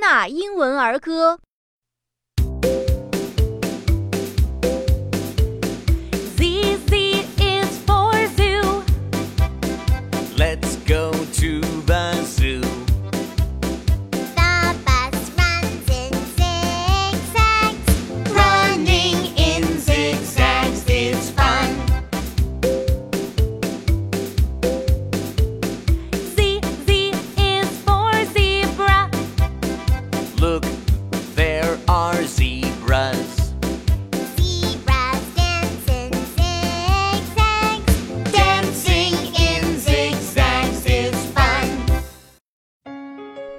纳英文儿歌。Z Z is for zoo. Let's go